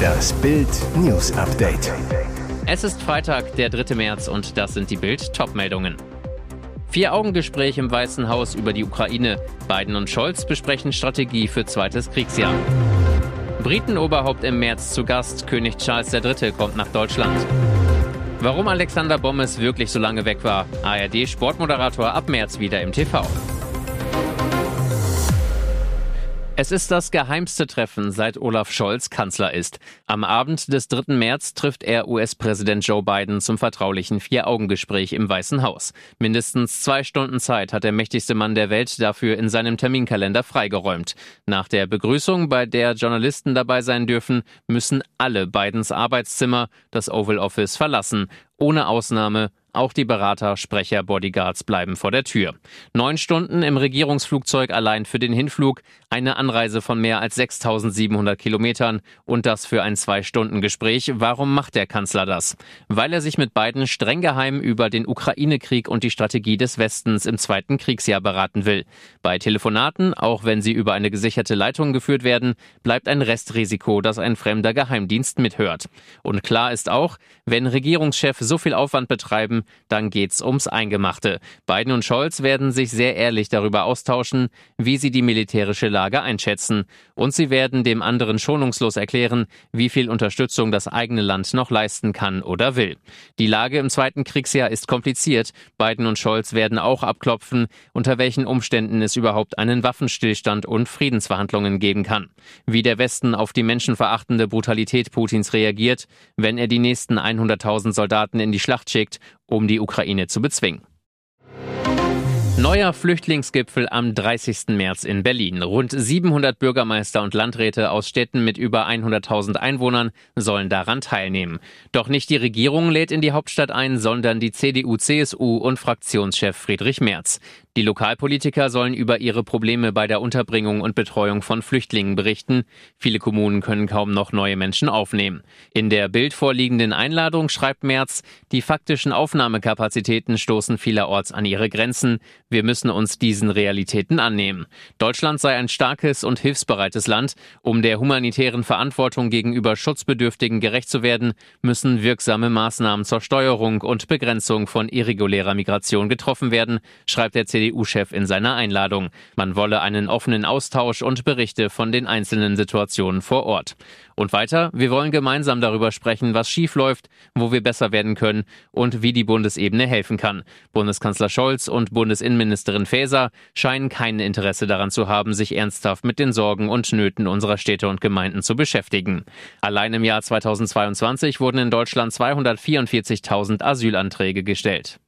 Das Bild News Update. Es ist Freitag, der 3. März und das sind die Bild Topmeldungen. Vier-Augen-Gespräch im Weißen Haus über die Ukraine. Biden und Scholz besprechen Strategie für zweites Kriegsjahr. Britenoberhaupt im März zu Gast. König Charles III. kommt nach Deutschland. Warum Alexander Bommes wirklich so lange weg war. ARD-Sportmoderator ab März wieder im TV. Es ist das geheimste Treffen, seit Olaf Scholz Kanzler ist. Am Abend des 3. März trifft er US-Präsident Joe Biden zum vertraulichen Vier-Augen-Gespräch im Weißen Haus. Mindestens zwei Stunden Zeit hat der mächtigste Mann der Welt dafür in seinem Terminkalender freigeräumt. Nach der Begrüßung, bei der Journalisten dabei sein dürfen, müssen alle Bidens Arbeitszimmer, das Oval Office, verlassen. Ohne Ausnahme auch die Berater, Sprecher, Bodyguards bleiben vor der Tür. Neun Stunden im Regierungsflugzeug allein für den Hinflug, eine Anreise von mehr als 6700 Kilometern und das für ein Zwei-Stunden-Gespräch. Warum macht der Kanzler das? Weil er sich mit beiden streng geheim über den Ukraine-Krieg und die Strategie des Westens im zweiten Kriegsjahr beraten will. Bei Telefonaten, auch wenn sie über eine gesicherte Leitung geführt werden, bleibt ein Restrisiko, dass ein fremder Geheimdienst mithört. Und klar ist auch, wenn Regierungschefs so viel Aufwand betreiben, dann geht's ums Eingemachte. Biden und Scholz werden sich sehr ehrlich darüber austauschen, wie sie die militärische Lage einschätzen. Und sie werden dem anderen schonungslos erklären, wie viel Unterstützung das eigene Land noch leisten kann oder will. Die Lage im zweiten Kriegsjahr ist kompliziert. Biden und Scholz werden auch abklopfen, unter welchen Umständen es überhaupt einen Waffenstillstand und Friedensverhandlungen geben kann. Wie der Westen auf die menschenverachtende Brutalität Putins reagiert, wenn er die nächsten 100.000 Soldaten in die Schlacht schickt um die Ukraine zu bezwingen. Neuer Flüchtlingsgipfel am 30. März in Berlin. Rund 700 Bürgermeister und Landräte aus Städten mit über 100.000 Einwohnern sollen daran teilnehmen. Doch nicht die Regierung lädt in die Hauptstadt ein, sondern die CDU, CSU und Fraktionschef Friedrich Merz. Die Lokalpolitiker sollen über ihre Probleme bei der Unterbringung und Betreuung von Flüchtlingen berichten. Viele Kommunen können kaum noch neue Menschen aufnehmen. In der Bild vorliegenden Einladung schreibt Merz, die faktischen Aufnahmekapazitäten stoßen vielerorts an ihre Grenzen. Wir müssen uns diesen Realitäten annehmen. Deutschland sei ein starkes und hilfsbereites Land. Um der humanitären Verantwortung gegenüber Schutzbedürftigen gerecht zu werden, müssen wirksame Maßnahmen zur Steuerung und Begrenzung von irregulärer Migration getroffen werden, schreibt der CDU-Chef in seiner Einladung. Man wolle einen offenen Austausch und Berichte von den einzelnen Situationen vor Ort. Und weiter, wir wollen gemeinsam darüber sprechen, was schiefläuft, wo wir besser werden können und wie die Bundesebene helfen kann. Bundeskanzler Scholz und Bundesinnenministerin Faeser scheinen kein Interesse daran zu haben, sich ernsthaft mit den Sorgen und Nöten unserer Städte und Gemeinden zu beschäftigen. Allein im Jahr 2022 wurden in Deutschland 244.000 Asylanträge gestellt.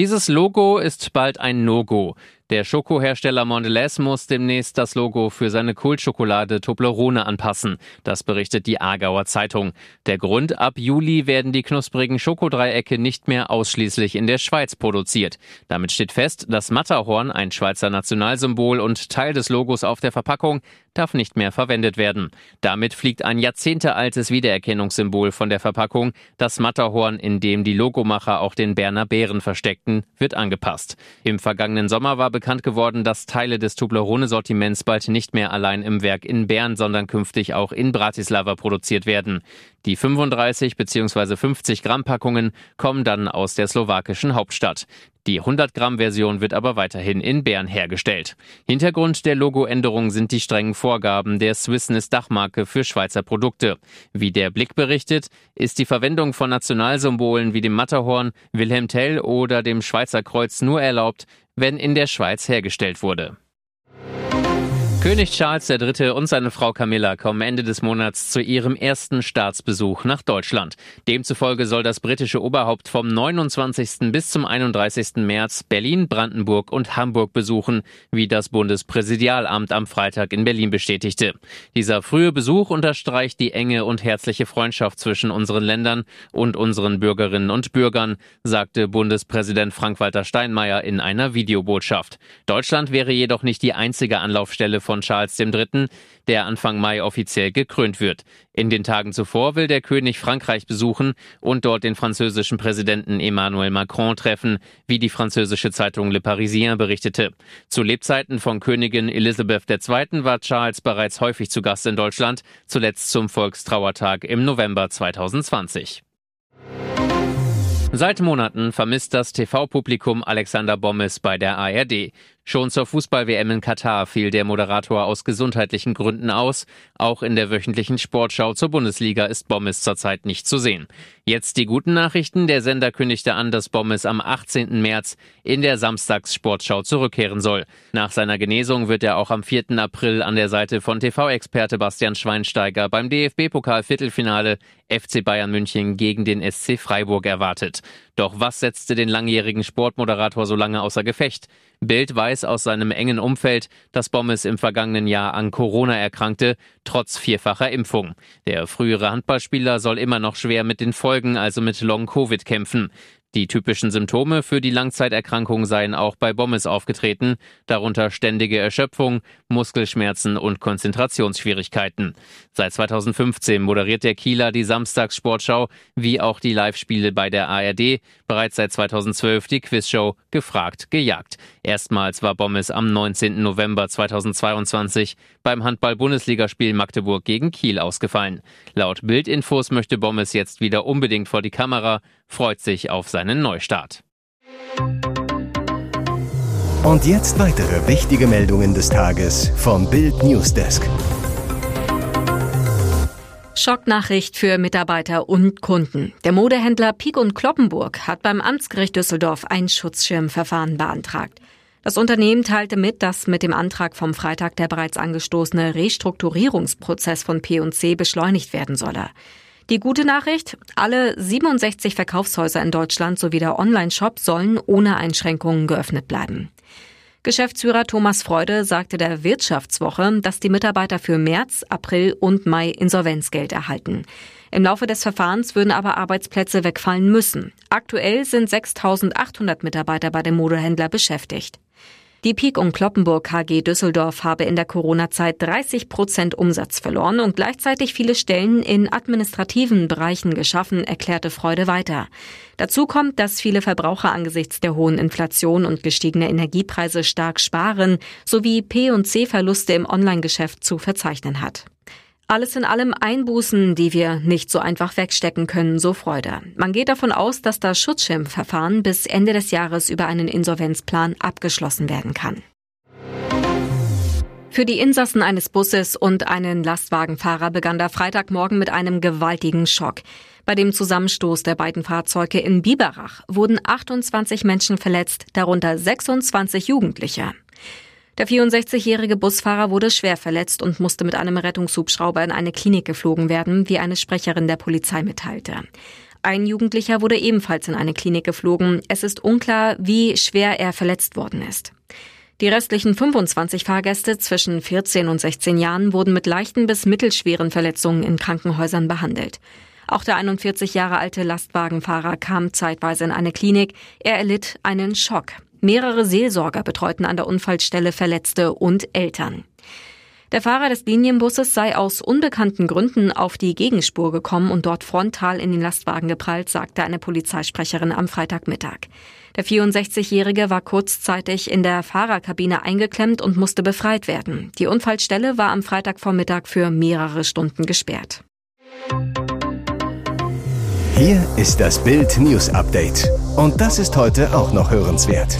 Dieses Logo ist bald ein No-Go. Der Schokohersteller Mondelez muss demnächst das Logo für seine Kultschokolade Toblerone anpassen. Das berichtet die Aargauer Zeitung. Der Grund, ab Juli werden die knusprigen Schokodreiecke nicht mehr ausschließlich in der Schweiz produziert. Damit steht fest, das Matterhorn, ein Schweizer Nationalsymbol und Teil des Logos auf der Verpackung, darf nicht mehr verwendet werden. Damit fliegt ein jahrzehntealtes Wiedererkennungssymbol von der Verpackung. Das Matterhorn, in dem die Logomacher auch den Berner Bären versteckten, wird angepasst. Im vergangenen Sommer war bekannt geworden, dass Teile des Toblerone-Sortiments bald nicht mehr allein im Werk in Bern, sondern künftig auch in Bratislava produziert werden. Die 35 bzw. 50 Gramm Packungen kommen dann aus der slowakischen Hauptstadt. Die 100 Gramm Version wird aber weiterhin in Bern hergestellt. Hintergrund der Logoänderung sind die strengen Vorgaben der Swissness Dachmarke für Schweizer Produkte. Wie der Blick berichtet, ist die Verwendung von Nationalsymbolen wie dem Matterhorn, Wilhelm Tell oder dem Schweizer Kreuz nur erlaubt, wenn in der Schweiz hergestellt wurde. König Charles III. und seine Frau Camilla kommen Ende des Monats zu ihrem ersten Staatsbesuch nach Deutschland. Demzufolge soll das britische Oberhaupt vom 29. bis zum 31. März Berlin, Brandenburg und Hamburg besuchen, wie das Bundespräsidialamt am Freitag in Berlin bestätigte. Dieser frühe Besuch unterstreicht die enge und herzliche Freundschaft zwischen unseren Ländern und unseren Bürgerinnen und Bürgern, sagte Bundespräsident Frank-Walter Steinmeier in einer Videobotschaft. Deutschland wäre jedoch nicht die einzige Anlaufstelle von Charles III., der Anfang Mai offiziell gekrönt wird. In den Tagen zuvor will der König Frankreich besuchen und dort den französischen Präsidenten Emmanuel Macron treffen, wie die französische Zeitung Le Parisien berichtete. Zu Lebzeiten von Königin Elisabeth II. war Charles bereits häufig zu Gast in Deutschland, zuletzt zum Volkstrauertag im November 2020. Seit Monaten vermisst das TV-Publikum Alexander Bommes bei der ARD. Schon zur Fußball-WM in Katar fiel der Moderator aus gesundheitlichen Gründen aus. Auch in der wöchentlichen Sportschau zur Bundesliga ist Bommes zurzeit nicht zu sehen. Jetzt die guten Nachrichten. Der Sender kündigte an, dass Bommes am 18. März in der Samstagssportschau zurückkehren soll. Nach seiner Genesung wird er auch am 4. April an der Seite von TV-Experte Bastian Schweinsteiger beim DFB-Pokal-Viertelfinale FC Bayern München gegen den SC Freiburg erwartet. Doch was setzte den langjährigen Sportmoderator so lange außer Gefecht? Bild weiß aus seinem engen Umfeld, dass Bommes im vergangenen Jahr an Corona erkrankte, trotz vierfacher Impfung. Der frühere Handballspieler soll immer noch schwer mit den Folgen, also mit Long-Covid kämpfen. Die typischen Symptome für die Langzeiterkrankung seien auch bei Bommes aufgetreten, darunter ständige Erschöpfung, Muskelschmerzen und Konzentrationsschwierigkeiten. Seit 2015 moderiert der Kieler die Samstagssportschau, wie auch die Live-Spiele bei der ARD, bereits seit 2012 die Quizshow Gefragt, gejagt. Erstmals war Bommes am 19. November 2022 beim Handball-Bundesligaspiel Magdeburg gegen Kiel ausgefallen. Laut Bildinfos möchte Bommes jetzt wieder unbedingt vor die Kamera, freut sich auf seinen Neustart. Und jetzt weitere wichtige Meldungen des Tages vom Bild Newsdesk. Schocknachricht für Mitarbeiter und Kunden. Der Modehändler Pieck und Kloppenburg hat beim Amtsgericht Düsseldorf ein Schutzschirmverfahren beantragt. Das Unternehmen teilte mit, dass mit dem Antrag vom Freitag der bereits angestoßene Restrukturierungsprozess von P&C beschleunigt werden solle. Die gute Nachricht, alle 67 Verkaufshäuser in Deutschland sowie der Online-Shop sollen ohne Einschränkungen geöffnet bleiben. Geschäftsführer Thomas Freude sagte der Wirtschaftswoche, dass die Mitarbeiter für März, April und Mai Insolvenzgeld erhalten. Im Laufe des Verfahrens würden aber Arbeitsplätze wegfallen müssen. Aktuell sind 6.800 Mitarbeiter bei dem Modehändler beschäftigt. Die Peak und Kloppenburg KG Düsseldorf habe in der Corona-Zeit 30 Prozent Umsatz verloren und gleichzeitig viele Stellen in administrativen Bereichen geschaffen, erklärte Freude weiter. Dazu kommt, dass viele Verbraucher angesichts der hohen Inflation und gestiegener Energiepreise stark sparen, sowie P&C-Verluste im Online-Geschäft zu verzeichnen hat. Alles in allem Einbußen, die wir nicht so einfach wegstecken können, so Freude. Man geht davon aus, dass das Schutzschirmverfahren bis Ende des Jahres über einen Insolvenzplan abgeschlossen werden kann. Für die Insassen eines Busses und einen Lastwagenfahrer begann der Freitagmorgen mit einem gewaltigen Schock. Bei dem Zusammenstoß der beiden Fahrzeuge in Biberach wurden 28 Menschen verletzt, darunter 26 Jugendliche. Der 64-jährige Busfahrer wurde schwer verletzt und musste mit einem Rettungshubschrauber in eine Klinik geflogen werden, wie eine Sprecherin der Polizei mitteilte. Ein Jugendlicher wurde ebenfalls in eine Klinik geflogen. Es ist unklar, wie schwer er verletzt worden ist. Die restlichen 25 Fahrgäste zwischen 14 und 16 Jahren wurden mit leichten bis mittelschweren Verletzungen in Krankenhäusern behandelt. Auch der 41 Jahre alte Lastwagenfahrer kam zeitweise in eine Klinik. Er erlitt einen Schock. Mehrere Seelsorger betreuten an der Unfallstelle Verletzte und Eltern. Der Fahrer des Linienbusses sei aus unbekannten Gründen auf die Gegenspur gekommen und dort frontal in den Lastwagen geprallt, sagte eine Polizeisprecherin am Freitagmittag. Der 64-Jährige war kurzzeitig in der Fahrerkabine eingeklemmt und musste befreit werden. Die Unfallstelle war am Freitagvormittag für mehrere Stunden gesperrt. Hier ist das Bild News Update. Und das ist heute auch noch hörenswert.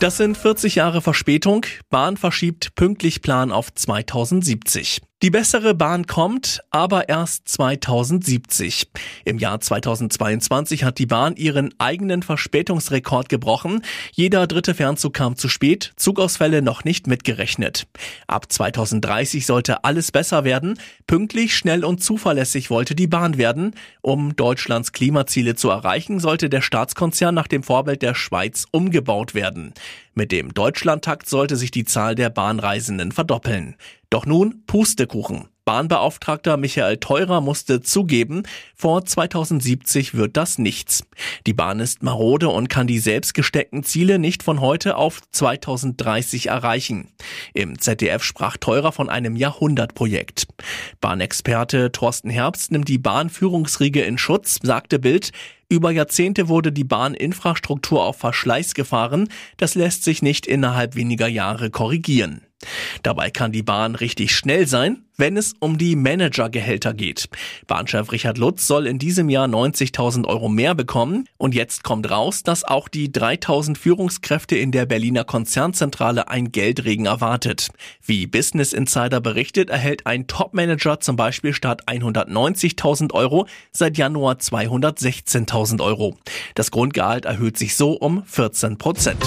Das sind 40 Jahre Verspätung. Bahn verschiebt pünktlich Plan auf 2070. Die bessere Bahn kommt, aber erst 2070. Im Jahr 2022 hat die Bahn ihren eigenen Verspätungsrekord gebrochen. Jeder dritte Fernzug kam zu spät, Zugausfälle noch nicht mitgerechnet. Ab 2030 sollte alles besser werden. Pünktlich, schnell und zuverlässig wollte die Bahn werden. Um Deutschlands Klimaziele zu erreichen, sollte der Staatskonzern nach dem Vorbild der Schweiz umgebaut werden. Mit dem Deutschlandtakt sollte sich die Zahl der Bahnreisenden verdoppeln. Doch nun Pustekuchen. Bahnbeauftragter Michael Teurer musste zugeben, vor 2070 wird das nichts. Die Bahn ist marode und kann die selbst gesteckten Ziele nicht von heute auf 2030 erreichen. Im ZDF sprach Teurer von einem Jahrhundertprojekt. Bahnexperte Thorsten Herbst nimmt die Bahnführungsriege in Schutz, sagte Bild, über Jahrzehnte wurde die Bahninfrastruktur auf Verschleiß gefahren. Das lässt sich nicht innerhalb weniger Jahre korrigieren. Dabei kann die Bahn richtig schnell sein, wenn es um die Managergehälter geht. Bahnchef Richard Lutz soll in diesem Jahr 90.000 Euro mehr bekommen. Und jetzt kommt raus, dass auch die 3.000 Führungskräfte in der Berliner Konzernzentrale ein Geldregen erwartet. Wie Business Insider berichtet, erhält ein Topmanager zum Beispiel statt 190.000 Euro seit Januar 216.000 Euro. Das Grundgehalt erhöht sich so um 14 Prozent.